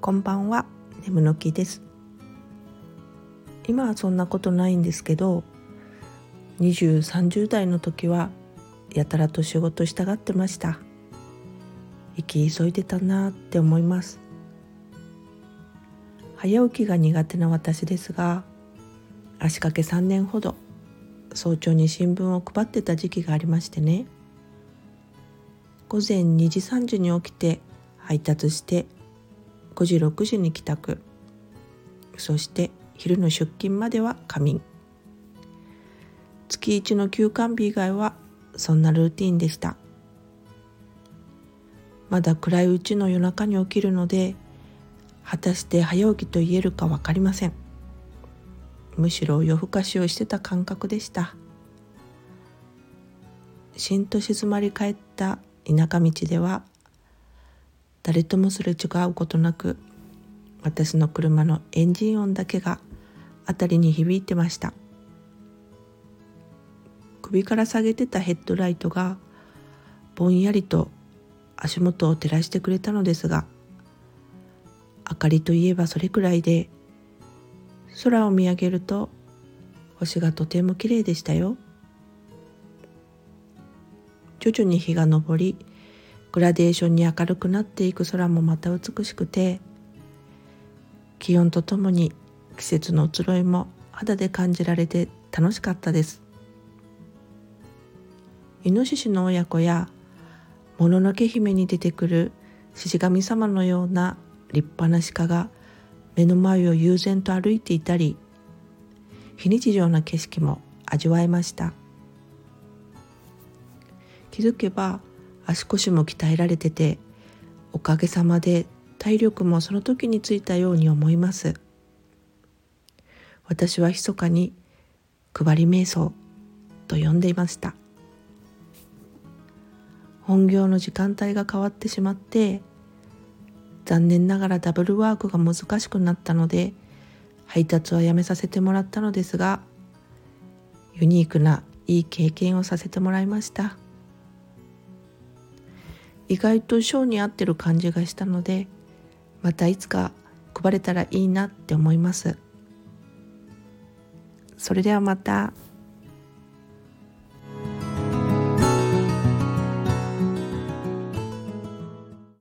こんばんは、眠の木です。今はそんなことないんですけど20、30代の時はやたらと仕事したがってました。生き急いでたなって思います。早起きが苦手な私ですが足掛け3年ほど早朝に新聞を配ってた時期がありましてね。午前2時3時に起きて配達して5時6時に帰宅。そして昼の出勤までは仮眠。月1の休館日以外はそんなルーティンでした。まだ暗いうちの夜中に起きるので果たして早起きと言えるか分かりません。むしろ夜更かしをしてた感覚でした。しんと静まり返った田舎道では誰ともすれ違うことなく私の車のエンジン音だけが辺りに響いてました。首から下げてたヘッドライトがぼんやりと足元を照らしてくれたのですが明かりといえばそれくらいで空を見上げると星がとても綺麗でしたよ。徐々に日が昇りグラデーションに明るくなっていく空もまた美しくて気温とともに季節の移ろいも肌で感じられて楽しかったです。イノシシの親子やもののけ姫に出てくる獅子神様のような立派な鹿が目の前を悠然と歩いていたり非日常な景色も味わえました。気づけば足腰も鍛えられてておかげさまで体力もその時についたように思います。私は密かに配り瞑想と呼んでいました。本業の時間帯が変わってしまって残念ながらダブルワークが難しくなったので配達はやめさせてもらったのですがユニークないい経験をさせてもらいました。意外とショーに合ってる感じがしたのでまたいつか配れたらいいなって思いますそれではまた。